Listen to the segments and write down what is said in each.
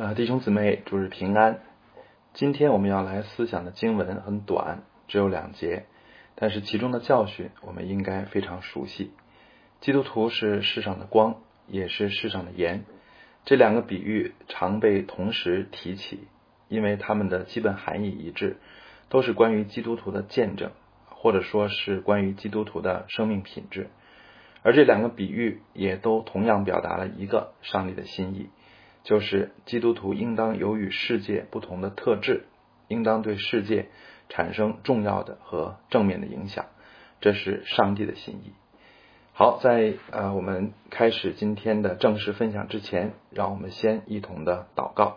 呃，弟兄姊妹，主日平安。今天我们要来思想的经文很短，只有两节，但是其中的教训我们应该非常熟悉。基督徒是世上的光，也是世上的盐。这两个比喻常被同时提起，因为它们的基本含义一致，都是关于基督徒的见证，或者说是关于基督徒的生命品质。而这两个比喻也都同样表达了一个上帝的心意。就是基督徒应当有与世界不同的特质，应当对世界产生重要的和正面的影响，这是上帝的心意。好，在呃我们开始今天的正式分享之前，让我们先一同的祷告。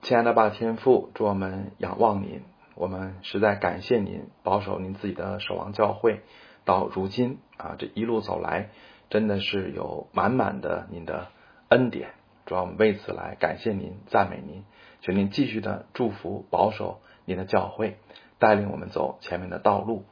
亲爱的爸天父，祝我们仰望您，我们实在感谢您保守您自己的守望教会到如今啊这一路走来，真的是有满满的您的。恩典，主要我们为此来感谢您、赞美您，求您继续的祝福、保守您的教会，带领我们走前面的道路。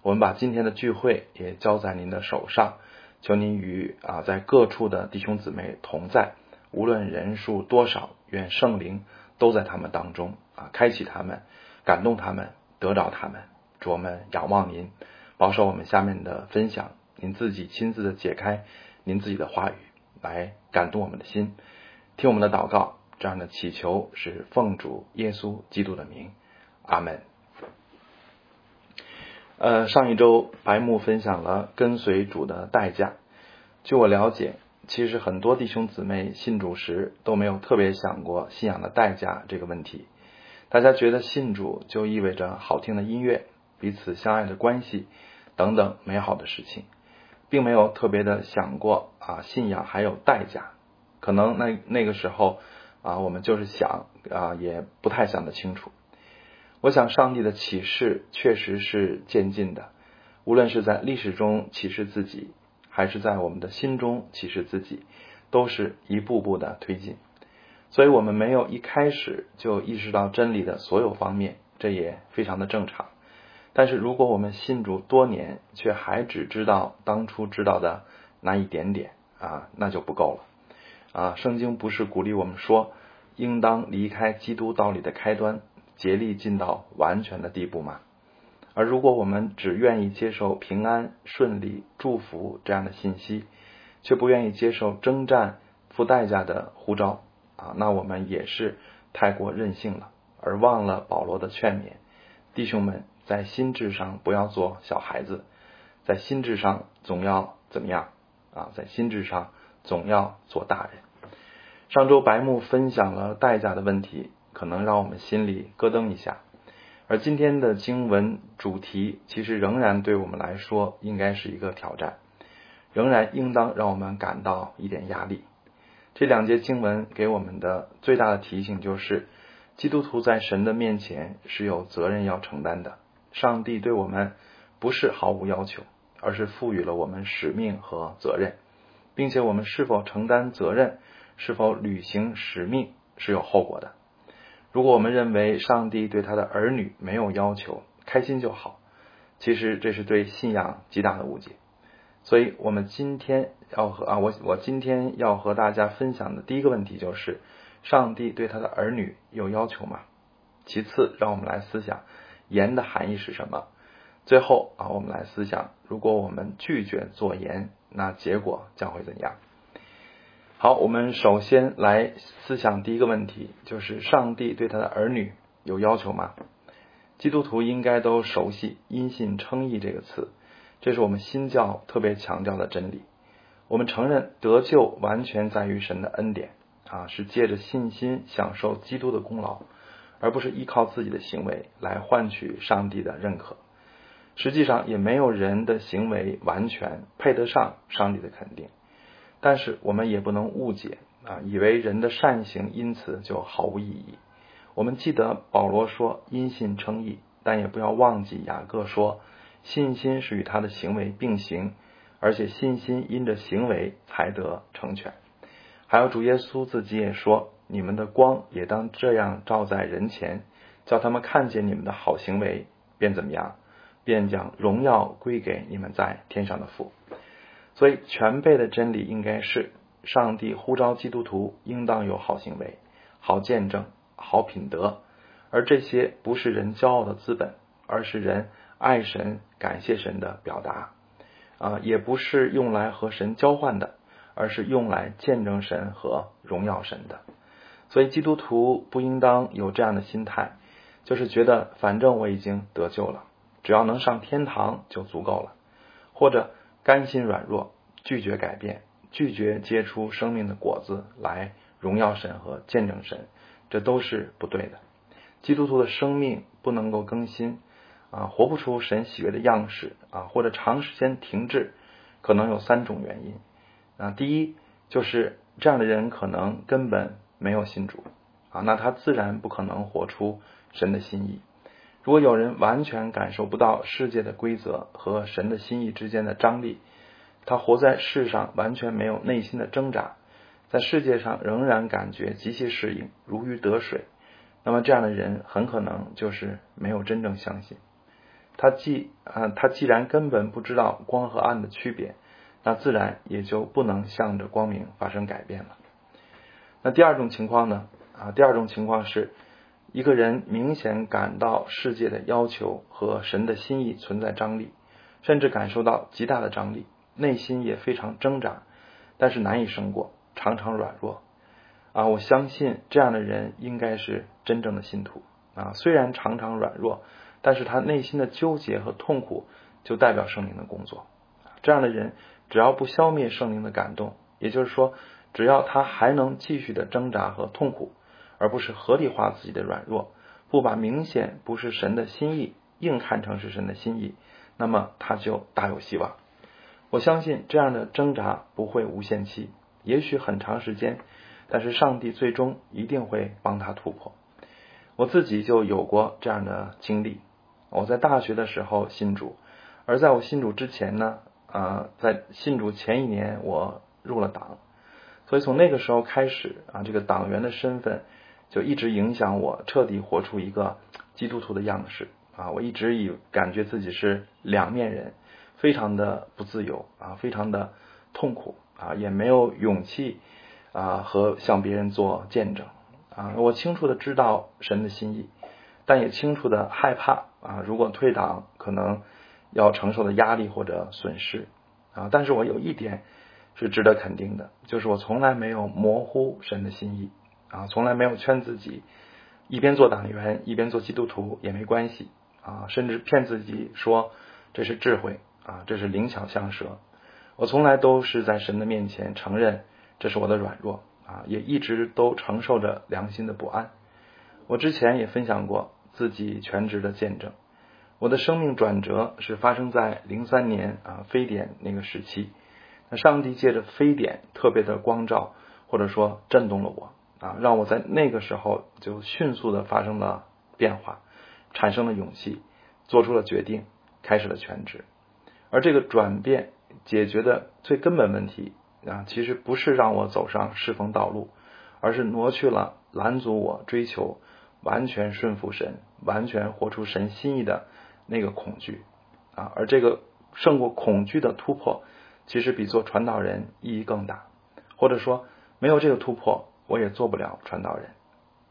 我们把今天的聚会也交在您的手上，求您与啊在各处的弟兄姊妹同在，无论人数多少，愿圣灵都在他们当中啊，开启他们，感动他们，得着他们。主我们仰望您，保守我们下面的分享，您自己亲自的解开您自己的话语。来感动我们的心，听我们的祷告，这样的祈求是奉主耶稣基督的名，阿门。呃，上一周白木分享了跟随主的代价。据我了解，其实很多弟兄姊妹信主时都没有特别想过信仰的代价这个问题。大家觉得信主就意味着好听的音乐、彼此相爱的关系等等美好的事情。并没有特别的想过啊，信仰还有代价，可能那那个时候啊，我们就是想啊，也不太想得清楚。我想上帝的启示确实是渐进的，无论是在历史中启示自己，还是在我们的心中启示自己，都是一步步的推进。所以，我们没有一开始就意识到真理的所有方面，这也非常的正常。但是，如果我们信主多年，却还只知道当初知道的那一点点啊，那就不够了啊！圣经不是鼓励我们说，应当离开基督道理的开端，竭力进到完全的地步吗？而如果我们只愿意接受平安、顺利、祝福这样的信息，却不愿意接受征战、付代价的呼召啊，那我们也是太过任性了，而忘了保罗的劝勉，弟兄们。在心智上不要做小孩子，在心智上总要怎么样啊？在心智上总要做大人。上周白木分享了代价的问题，可能让我们心里咯噔一下。而今天的经文主题其实仍然对我们来说应该是一个挑战，仍然应当让我们感到一点压力。这两节经文给我们的最大的提醒就是，基督徒在神的面前是有责任要承担的。上帝对我们不是毫无要求，而是赋予了我们使命和责任，并且我们是否承担责任、是否履行使命是有后果的。如果我们认为上帝对他的儿女没有要求，开心就好，其实这是对信仰极大的误解。所以，我们今天要和啊，我我今天要和大家分享的第一个问题就是：上帝对他的儿女有要求吗？其次，让我们来思想。盐的含义是什么？最后啊，我们来思想，如果我们拒绝做盐，那结果将会怎样？好，我们首先来思想第一个问题，就是上帝对他的儿女有要求吗？基督徒应该都熟悉“因信称义”这个词，这是我们新教特别强调的真理。我们承认得救完全在于神的恩典啊，是借着信心享受基督的功劳。而不是依靠自己的行为来换取上帝的认可，实际上也没有人的行为完全配得上上帝的肯定。但是我们也不能误解啊，以为人的善行因此就毫无意义。我们记得保罗说因信称义，但也不要忘记雅各说信心是与他的行为并行，而且信心因着行为才得成全。还有主耶稣自己也说。你们的光也当这样照在人前，叫他们看见你们的好行为，便怎么样？便将荣耀归给你们在天上的父。所以全备的真理应该是上帝呼召基督徒应当有好行为、好见证、好品德，而这些不是人骄傲的资本，而是人爱神、感谢神的表达啊，也不是用来和神交换的，而是用来见证神和荣耀神的。所以，基督徒不应当有这样的心态，就是觉得反正我已经得救了，只要能上天堂就足够了，或者甘心软弱，拒绝改变。拒绝结出生命的果子来荣耀神和见证神，这都是不对的。基督徒的生命不能够更新啊，活不出神喜悦的样式啊，或者长时间停滞，可能有三种原因啊。第一就是这样的人可能根本没有信主啊，那他自然不可能活出神的心意。如果有人完全感受不到世界的规则和神的心意之间的张力，他活在世上，完全没有内心的挣扎，在世界上仍然感觉极其适应，如鱼得水。那么这样的人很可能就是没有真正相信。他既啊，他既然根本不知道光和暗的区别，那自然也就不能向着光明发生改变了。那第二种情况呢？啊，第二种情况是一个人明显感到世界的要求和神的心意存在张力，甚至感受到极大的张力。内心也非常挣扎，但是难以胜过，常常软弱啊！我相信这样的人应该是真正的信徒啊！虽然常常软弱，但是他内心的纠结和痛苦就代表圣灵的工作。这样的人只要不消灭圣灵的感动，也就是说，只要他还能继续的挣扎和痛苦，而不是合理化自己的软弱，不把明显不是神的心意硬看成是神的心意，那么他就大有希望。我相信这样的挣扎不会无限期，也许很长时间，但是上帝最终一定会帮他突破。我自己就有过这样的经历。我在大学的时候信主，而在我信主之前呢，啊，在信主前一年我入了党，所以从那个时候开始啊，这个党员的身份就一直影响我彻底活出一个基督徒的样式啊。我一直以感觉自己是两面人。非常的不自由啊，非常的痛苦啊，也没有勇气啊和向别人做见证啊。我清楚的知道神的心意，但也清楚的害怕啊，如果退党可能要承受的压力或者损失啊。但是我有一点是值得肯定的，就是我从来没有模糊神的心意啊，从来没有劝自己一边做党员一边做基督徒也没关系啊，甚至骗自己说这是智慧。啊，这是灵巧像蛇。我从来都是在神的面前承认这是我的软弱啊，也一直都承受着良心的不安。我之前也分享过自己全职的见证。我的生命转折是发生在零三年啊非典那个时期。上帝借着非典特别的光照，或者说震动了我啊，让我在那个时候就迅速的发生了变化，产生了勇气，做出了决定，开始了全职。而这个转变解决的最根本问题啊，其实不是让我走上侍奉道路，而是挪去了拦阻我追求完全顺服神、完全活出神心意的那个恐惧啊。而这个胜过恐惧的突破，其实比做传道人意义更大。或者说，没有这个突破，我也做不了传道人。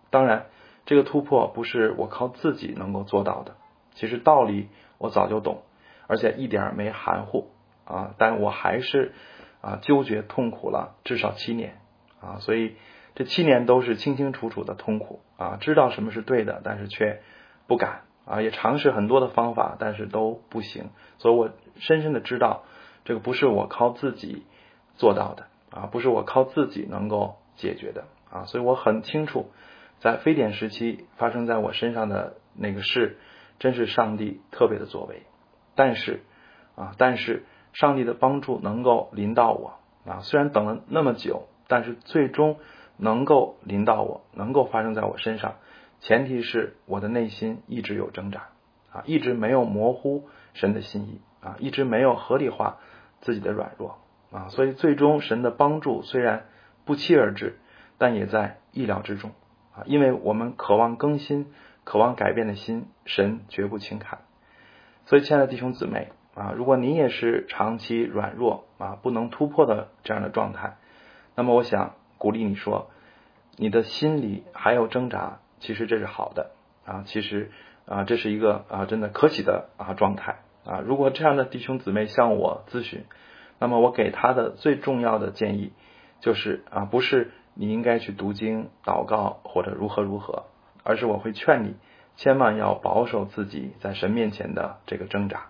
当然，这个突破不是我靠自己能够做到的。其实道理我早就懂。而且一点没含糊啊，但我还是啊纠结痛苦了至少七年啊，所以这七年都是清清楚楚的痛苦啊，知道什么是对的，但是却不敢啊，也尝试很多的方法，但是都不行，所以我深深的知道这个不是我靠自己做到的啊，不是我靠自己能够解决的啊，所以我很清楚，在非典时期发生在我身上的那个事，真是上帝特别的作为。但是，啊，但是上帝的帮助能够临到我啊，虽然等了那么久，但是最终能够临到我，能够发生在我身上，前提是我的内心一直有挣扎啊，一直没有模糊神的心意啊，一直没有合理化自己的软弱啊，所以最终神的帮助虽然不期而至，但也在意料之中啊，因为我们渴望更新、渴望改变的心，神绝不轻看。所以，亲爱的弟兄姊妹啊，如果你也是长期软弱啊，不能突破的这样的状态，那么我想鼓励你说，你的心里还有挣扎，其实这是好的啊，其实啊这是一个啊真的可喜的啊状态啊。如果这样的弟兄姊妹向我咨询，那么我给他的最重要的建议就是啊，不是你应该去读经、祷告或者如何如何，而是我会劝你千万要保守自己在神面前的这个挣扎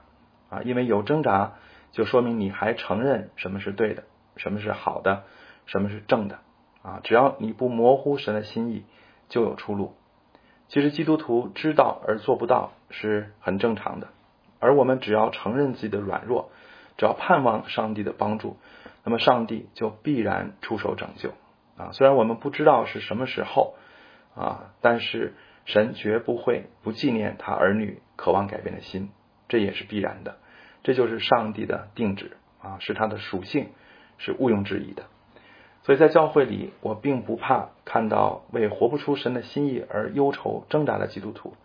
啊，因为有挣扎就说明你还承认什么是对的，什么是好的，什么是正的啊。只要你不模糊神的心意，就有出路。其实基督徒知道而做不到是很正常的，而我们只要承认自己的软弱。只要盼望上帝的帮助，那么上帝就必然出手拯救啊！虽然我们不知道是什么时候啊，但是神绝不会不纪念他儿女渴望改变的心，这也是必然的。这就是上帝的定旨啊，是他的属性，是毋庸置疑的。所以在教会里，我并不怕看到为活不出神的心意而忧愁挣扎的基督徒，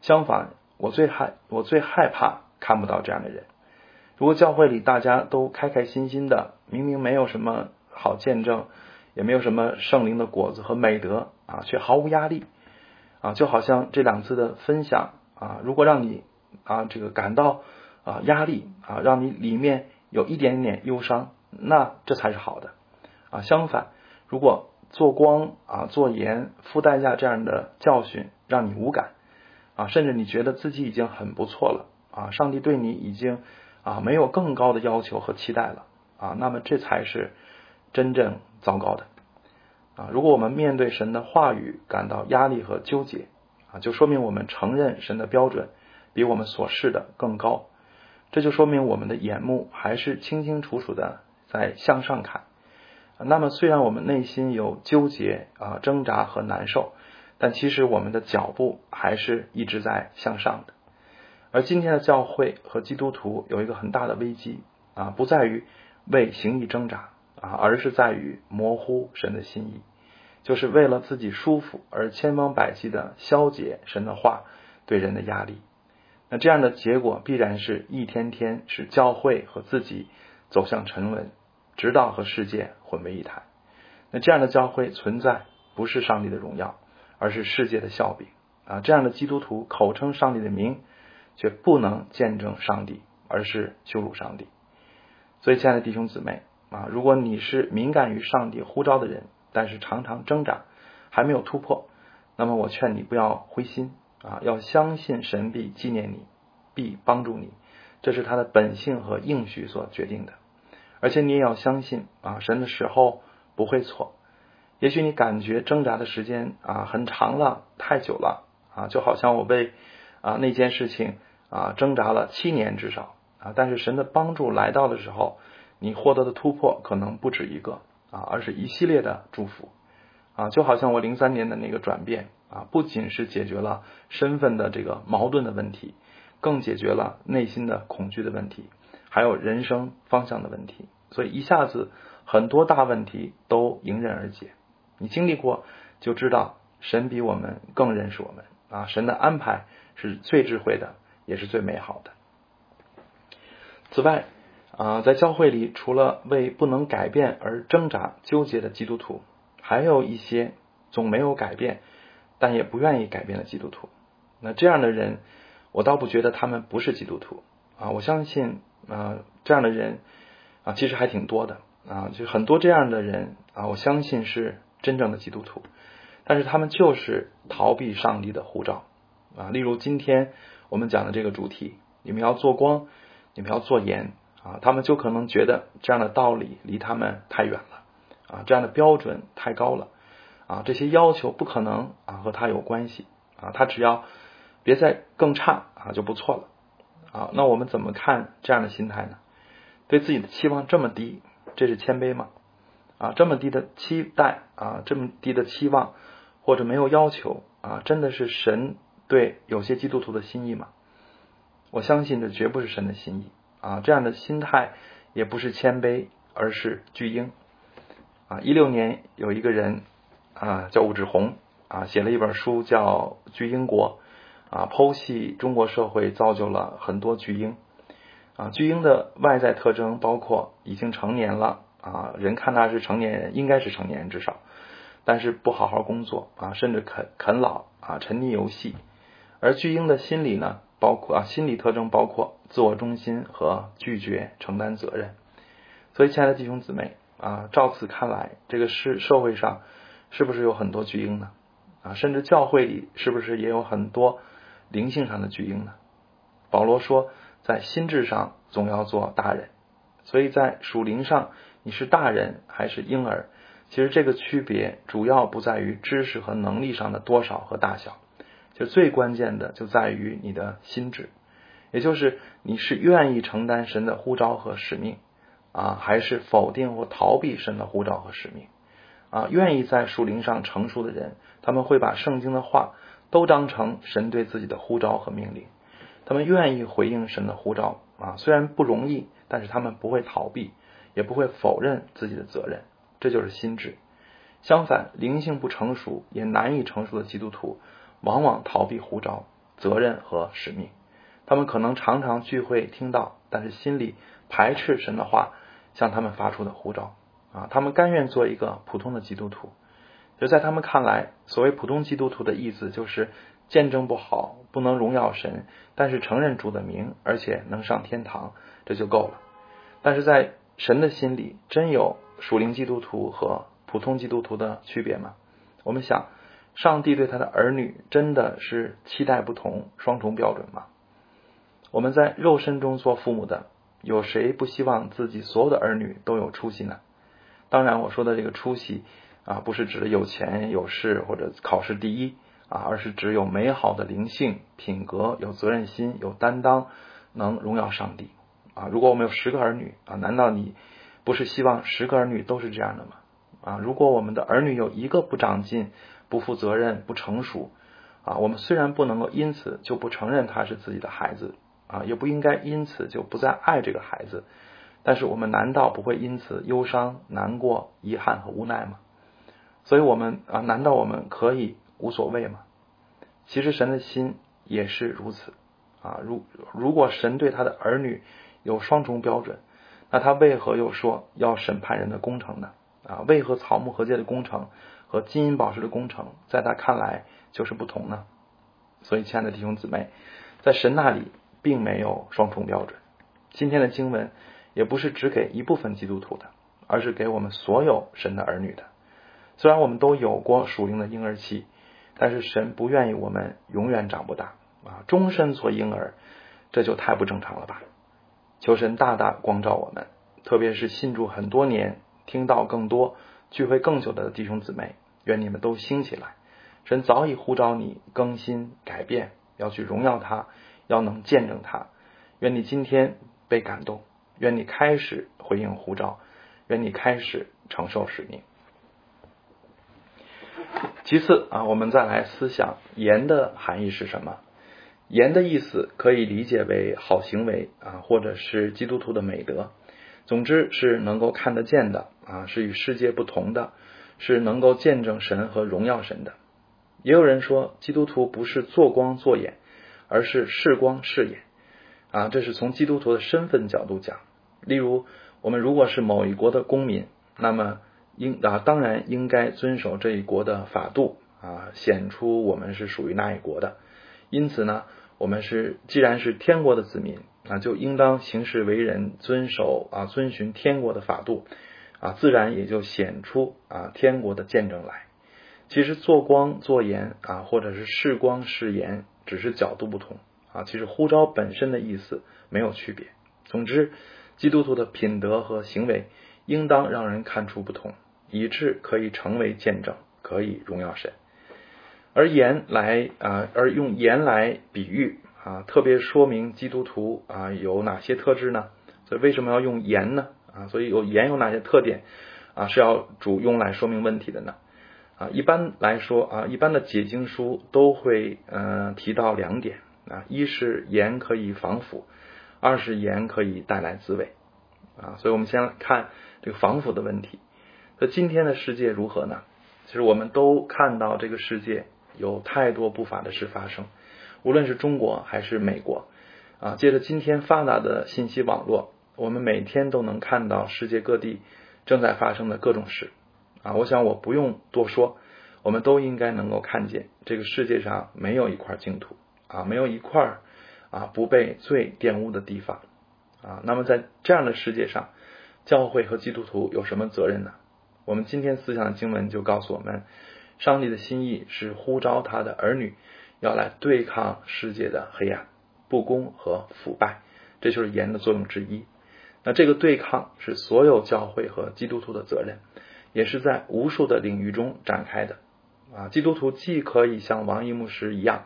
相反，我最害我最害怕看不到这样的人。如果教会里大家都开开心心的，明明没有什么好见证，也没有什么圣灵的果子和美德啊，却毫无压力啊，就好像这两次的分享啊，如果让你啊这个感到啊压力啊，让你里面有一点点忧伤，那这才是好的啊。相反，如果做光啊做盐付代价这样的教训让你无感啊，甚至你觉得自己已经很不错了啊，上帝对你已经。啊，没有更高的要求和期待了啊，那么这才是真正糟糕的啊！如果我们面对神的话语感到压力和纠结啊，就说明我们承认神的标准比我们所示的更高，这就说明我们的眼目还是清清楚楚的在向上看。那么虽然我们内心有纠结啊、挣扎和难受，但其实我们的脚步还是一直在向上的。而今天的教会和基督徒有一个很大的危机啊，不在于为行义挣扎啊，而是在于模糊神的心意，就是为了自己舒服而千方百计的消解神的话对人的压力。那这样的结果必然是一天天使教会和自己走向沉沦，直到和世界混为一谈。那这样的教会存在不是上帝的荣耀，而是世界的笑柄啊！这样的基督徒口称上帝的名。却不能见证上帝，而是羞辱上帝。所以，亲爱的弟兄姊妹啊，如果你是敏感于上帝呼召的人，但是常常挣扎，还没有突破，那么我劝你不要灰心啊，要相信神必纪念你，必帮助你，这是他的本性和应许所决定的。而且你也要相信啊，神的时候不会错。也许你感觉挣扎的时间啊很长了，太久了啊，就好像我被啊那件事情。啊，挣扎了七年至少啊，但是神的帮助来到的时候，你获得的突破可能不止一个啊，而是一系列的祝福啊，就好像我零三年的那个转变啊，不仅是解决了身份的这个矛盾的问题，更解决了内心的恐惧的问题，还有人生方向的问题，所以一下子很多大问题都迎刃而解。你经历过就知道，神比我们更认识我们啊，神的安排是最智慧的。也是最美好的。此外，啊，在教会里，除了为不能改变而挣扎纠结的基督徒，还有一些总没有改变，但也不愿意改变的基督徒。那这样的人，我倒不觉得他们不是基督徒啊。我相信，啊，这样的人啊，其实还挺多的啊。就很多这样的人啊，我相信是真正的基督徒，但是他们就是逃避上帝的呼召啊。例如今天。我们讲的这个主题，你们要做光，你们要做盐啊，他们就可能觉得这样的道理离他们太远了啊，这样的标准太高了啊，这些要求不可能啊和他有关系啊，他只要别再更差啊就不错了啊。那我们怎么看这样的心态呢？对自己的期望这么低，这是谦卑吗？啊，这么低的期待啊，这么低的期望或者没有要求啊，真的是神？对有些基督徒的心意吗，我相信这绝不是神的心意啊！这样的心态也不是谦卑，而是巨婴啊！一六年有一个人啊叫武志红啊，写了一本书叫《巨婴国》啊，剖析中国社会造就了很多巨婴啊。巨婴的外在特征包括已经成年了啊，人看他是成年人，应该是成年人至少，但是不好好工作啊，甚至啃啃老啊，沉溺游戏。而巨婴的心理呢，包括啊，心理特征包括自我中心和拒绝承担责任。所以，亲爱的弟兄姊妹啊，照此看来，这个是社会上是不是有很多巨婴呢？啊，甚至教会里是不是也有很多灵性上的巨婴呢？保罗说，在心智上总要做大人。所以在属灵上，你是大人还是婴儿？其实这个区别主要不在于知识和能力上的多少和大小，就最关键的就在于你的心智，也就是你是愿意承担神的呼召和使命啊，还是否定或逃避神的呼召和使命啊？愿意在树林上成熟的人，他们会把圣经的话都当成神对自己的呼召和命令，他们愿意回应神的呼召啊，虽然不容易。但是他们不会逃避，也不会否认自己的责任，这就是心智。相反，灵性不成熟也难以成熟的基督徒，往往逃避呼召、责任和使命。他们可能常常聚会听到，但是心里排斥神的话向他们发出的呼召啊。他们甘愿做一个普通的基督徒，就在他们看来，所谓普通基督徒的意思就是见证不好，不能荣耀神，但是承认主的名，而且能上天堂。这就够了，但是在神的心里，真有属灵基督徒和普通基督徒的区别吗？我们想，上帝对他的儿女真的是期待不同、双重标准吗？我们在肉身中做父母的，有谁不希望自己所有的儿女都有出息呢？当然，我说的这个出息啊，不是指有钱有势或者考试第一啊，而是指有美好的灵性品格、有责任心、有担当，能荣耀上帝。啊，如果我们有十个儿女啊，难道你不是希望十个儿女都是这样的吗？啊，如果我们的儿女有一个不长进、不负责任、不成熟，啊，我们虽然不能够因此就不承认他是自己的孩子，啊，也不应该因此就不再爱这个孩子，但是我们难道不会因此忧伤、难过、遗憾和无奈吗？所以，我们啊，难道我们可以无所谓吗？其实神的心也是如此啊。如如果神对他的儿女，有双重标准，那他为何又说要审判人的工程呢？啊，为何草木和界的工程和金银宝石的工程，在他看来就是不同呢？所以，亲爱的弟兄姊妹，在神那里并没有双重标准。今天的经文也不是只给一部分基督徒的，而是给我们所有神的儿女的。虽然我们都有过属灵的婴儿期，但是神不愿意我们永远长不大啊，终身做婴儿，这就太不正常了吧？求神大大光照我们，特别是信主很多年、听到更多、聚会更久的弟兄姊妹，愿你们都兴起来。神早已呼召你更新改变，要去荣耀他，要能见证他。愿你今天被感动，愿你开始回应呼召，愿你开始承受使命。其次啊，我们再来思想盐的含义是什么？言的意思可以理解为好行为啊，或者是基督徒的美德。总之是能够看得见的啊，是与世界不同的，是能够见证神和荣耀神的。也有人说，基督徒不是做光做眼，而是视光视眼啊。这是从基督徒的身份角度讲。例如，我们如果是某一国的公民，那么应啊当然应该遵守这一国的法度啊，显出我们是属于那一国的。因此呢。我们是，既然是天国的子民啊，就应当行事为人遵守啊，遵循天国的法度啊，自然也就显出啊天国的见证来。其实做光做盐啊，或者是视光视盐，只是角度不同啊。其实呼召本身的意思没有区别。总之，基督徒的品德和行为应当让人看出不同，以致可以成为见证，可以荣耀神。而盐来啊，而用盐来比喻啊，特别说明基督徒啊有哪些特质呢？所以为什么要用盐呢？啊，所以有盐有哪些特点啊？是要主用来说明问题的呢？啊，一般来说啊，一般的解经书都会嗯提到两点啊，一是盐可以防腐，二是盐可以带来滋味啊。所以我们先看这个防腐的问题。那今天的世界如何呢？其实我们都看到这个世界。有太多不法的事发生，无论是中国还是美国，啊，借着今天发达的信息网络，我们每天都能看到世界各地正在发生的各种事啊，我想我不用多说，我们都应该能够看见，这个世界上没有一块净土啊，没有一块啊不被罪玷污的地方啊。那么在这样的世界上，教会和基督徒有什么责任呢？我们今天思想经文就告诉我们，上帝的心意是呼召他的儿女要来对抗世界的黑暗、不公和腐败，这就是盐的作用之一。那这个对抗是所有教会和基督徒的责任，也是在无数的领域中展开的。啊，基督徒既可以像王一牧师一样，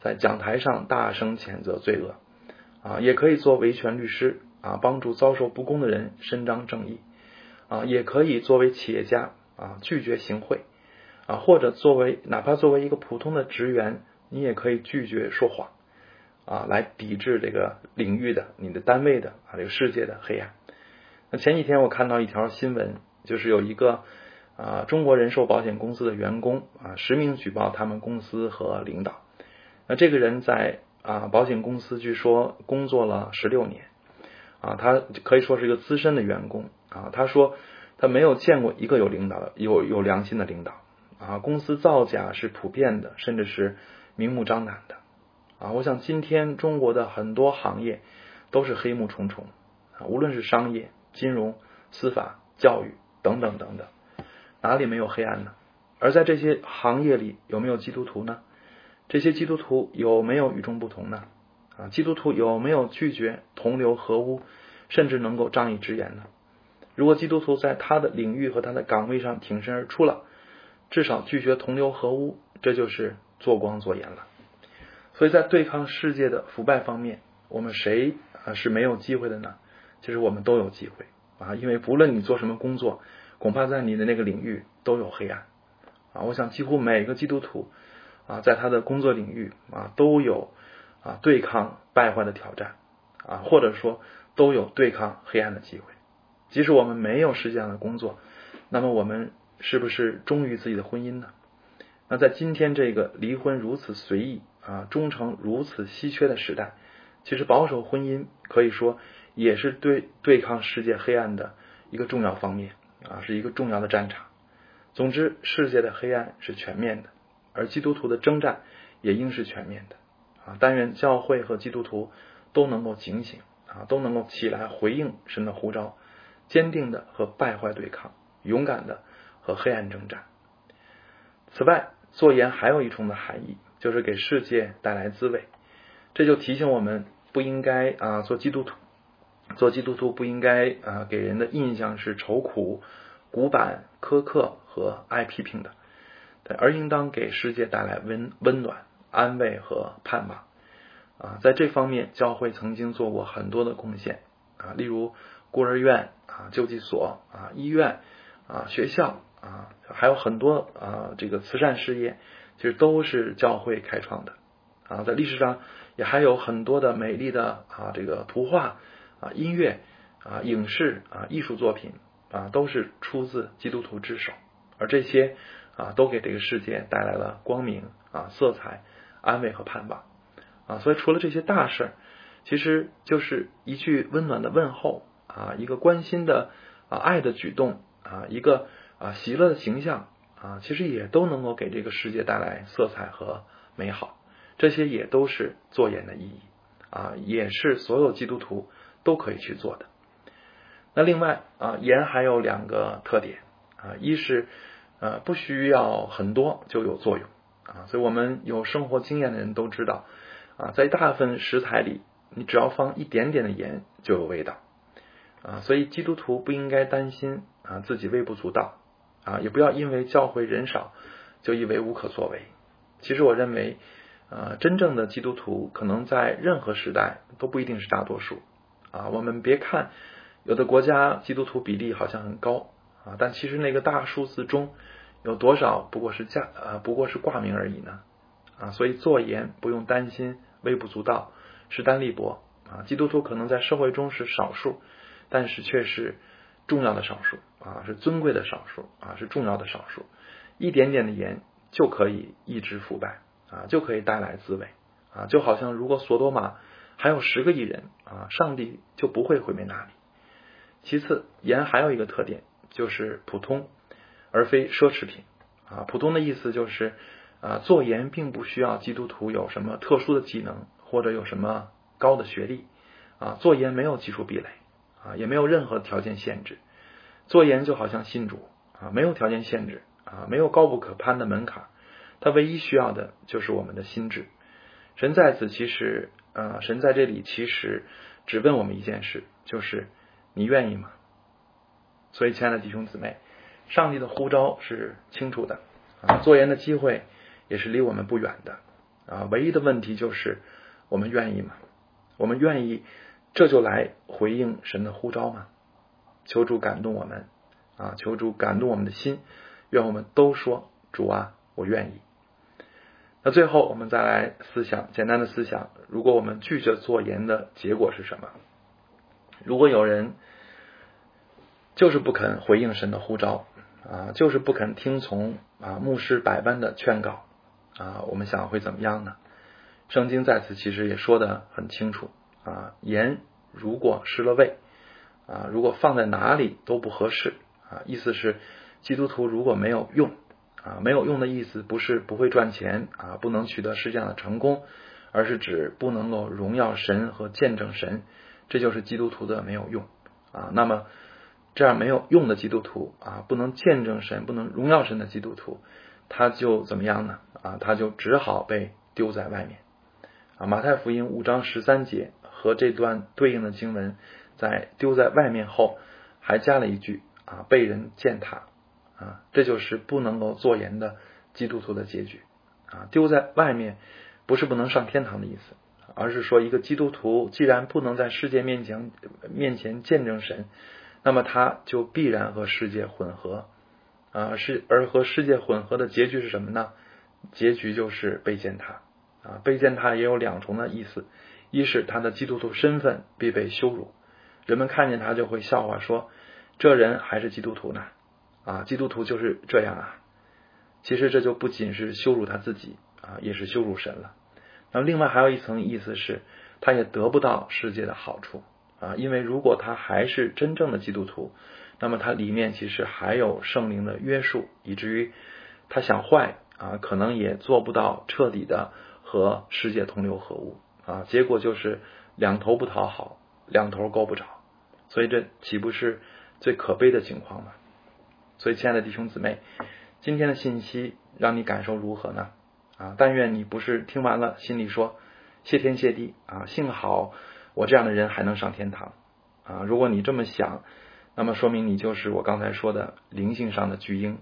在讲台上大声谴责罪恶，啊，也可以做维权律师，啊，帮助遭受不公的人伸张正义，啊，也可以作为企业家，啊，拒绝行贿，啊，或者作为哪怕作为一个普通的职员，你也可以拒绝说谎。啊，来抵制这个领域的你的单位的啊，这个世界的黑暗。那前几天我看到一条新闻，就是有一个啊中国人寿保险公司的员工啊实名举报他们公司和领导。那这个人在啊保险公司据说工作了十六年啊，他可以说是一个资深的员工啊。他说他没有见过一个有领导的有有良心的领导啊，公司造假是普遍的，甚至是明目张胆的。啊，我想今天中国的很多行业都是黑幕重重啊，无论是商业、金融、司法、教育等等等等，哪里没有黑暗呢？而在这些行业里，有没有基督徒呢？这些基督徒有没有与众不同呢？啊，基督徒有没有拒绝同流合污，甚至能够仗义直言呢？如果基督徒在他的领域和他的岗位上挺身而出了，至少拒绝同流合污，这就是做光做盐了。所以在对抗世界的腐败方面，我们谁啊是没有机会的呢？其实我们都有机会啊，因为不论你做什么工作，恐怕在你的那个领域都有黑暗啊。我想几乎每个基督徒啊，在他的工作领域啊都有啊对抗败坏的挑战啊，或者说都有对抗黑暗的机会。即使我们没有实际上的工作，那么我们是不是忠于自己的婚姻呢？那在今天这个离婚如此随意。啊，忠诚如此稀缺的时代，其实保守婚姻可以说也是对对抗世界黑暗的一个重要方面啊，是一个重要的战场。总之，世界的黑暗是全面的，而基督徒的征战也应是全面的啊。但愿教会和基督徒都能够警醒啊，都能够起来回应神的呼召，坚定的和败坏对抗，勇敢的和黑暗征战。此外，做盐还有一重的含义。就是给世界带来滋味，这就提醒我们不应该啊做基督徒，做基督徒不应该啊给人的印象是愁苦、古板、苛刻和爱批评的，而应当给世界带来温温暖、安慰和盼望啊。在这方面，教会曾经做过很多的贡献啊，例如孤儿院啊、救济所啊、医院啊、学校啊，还有很多啊这个慈善事业。其实都是教会开创的啊，在历史上也还有很多的美丽的啊，这个图画啊、音乐啊、影视啊、艺术作品啊，都是出自基督徒之手，而这些啊，都给这个世界带来了光明啊、色彩、安慰和盼望啊。所以除了这些大事儿，其实就是一句温暖的问候啊，一个关心的啊爱的举动啊，一个啊喜乐的形象。啊，其实也都能够给这个世界带来色彩和美好，这些也都是做盐的意义啊，也是所有基督徒都可以去做的。那另外啊，盐还有两个特点啊，一是呃不需要很多就有作用啊，所以我们有生活经验的人都知道啊，在大部分食材里，你只要放一点点的盐就有味道啊，所以基督徒不应该担心啊自己微不足道。啊，也不要因为教会人少就以为无可作为。其实我认为，呃，真正的基督徒可能在任何时代都不一定是大多数。啊，我们别看有的国家基督徒比例好像很高啊，但其实那个大数字中有多少不过是价呃不过是挂名而已呢？啊，所以做盐不用担心微不足道、势单力薄啊。基督徒可能在社会中是少数，但是却是。重要的少数啊，是尊贵的少数啊，是重要的少数。一点点的盐就可以抑制腐败啊，就可以带来滋味啊。就好像如果索多玛还有十个亿人啊，上帝就不会毁灭那里。其次，盐还有一个特点，就是普通，而非奢侈品啊。普通的意思就是啊，做盐并不需要基督徒有什么特殊的技能或者有什么高的学历啊。做盐没有技术壁垒啊，也没有任何条件限制。做盐就好像信主啊，没有条件限制啊，没有高不可攀的门槛。他唯一需要的就是我们的心智。神在此其实啊，神在这里其实只问我们一件事，就是你愿意吗？所以，亲爱的弟兄姊妹，上帝的呼召是清楚的啊，做盐的机会也是离我们不远的啊。唯一的问题就是我们愿意吗？我们愿意这就来回应神的呼召吗？求主感动我们啊！求主感动我们的心，愿我们都说主啊，我愿意。那最后我们再来思想简单的思想：如果我们拒绝做盐的结果是什么？如果有人。就是不肯回应神的呼召啊，就是不肯听从啊牧师百般的劝告啊，我们想会怎么样呢？圣经在此其实也说的很清楚啊，盐如果失了味啊，如果放在哪里都不合适啊，意思是基督徒如果没有用啊，没有用的意思不是不会赚钱啊，不能取得世界上的成功，而是指不能够荣耀神和见证神，这就是基督徒的没有用啊。那么。这样没有用的基督徒啊，不能见证神、不能荣耀神的基督徒，他就怎么样呢？啊，他就只好被丢在外面。啊，马太福音五章十三节和这段对应的经文，在丢在外面后，还加了一句啊，被人践踏啊，这就是不能够做盐的基督徒的结局啊。丢在外面不是不能上天堂的意思，而是说一个基督徒既然不能在世界面前面前见证神。那么他就必然和世界混合啊，是而和世界混合的结局是什么呢？结局就是被践踏啊，被践踏也有两重的意思，一是他的基督徒身份必被羞辱，人们看见他就会笑话说，这人还是基督徒呢啊，基督徒就是这样啊。其实这就不仅是羞辱他自己啊，也是羞辱神了。那另外还有一层意思是，他也得不到世界的好处。啊，因为如果他还是真正的基督徒，那么他里面其实还有圣灵的约束，以至于他想坏啊，可能也做不到彻底的和世界同流合污啊，结果就是两头不讨好，两头够不着，所以这岂不是最可悲的情况吗？所以，亲爱的弟兄姊妹，今天的信息让你感受如何呢？啊，但愿你不是听完了心里说谢天谢地啊，幸好。我这样的人还能上天堂啊！如果你这么想，那么说明你就是我刚才说的灵性上的巨婴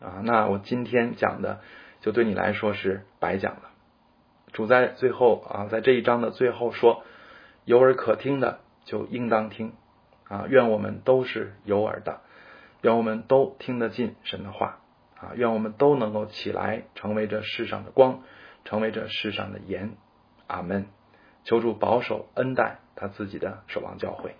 啊！那我今天讲的就对你来说是白讲了。主在最后啊，在这一章的最后说：“有耳可听的就应当听啊！”愿我们都是有耳的，愿我们都听得进神的话啊！愿我们都能够起来，成为这世上的光，成为这世上的盐。阿门。求助保守恩待他自己的守望教会。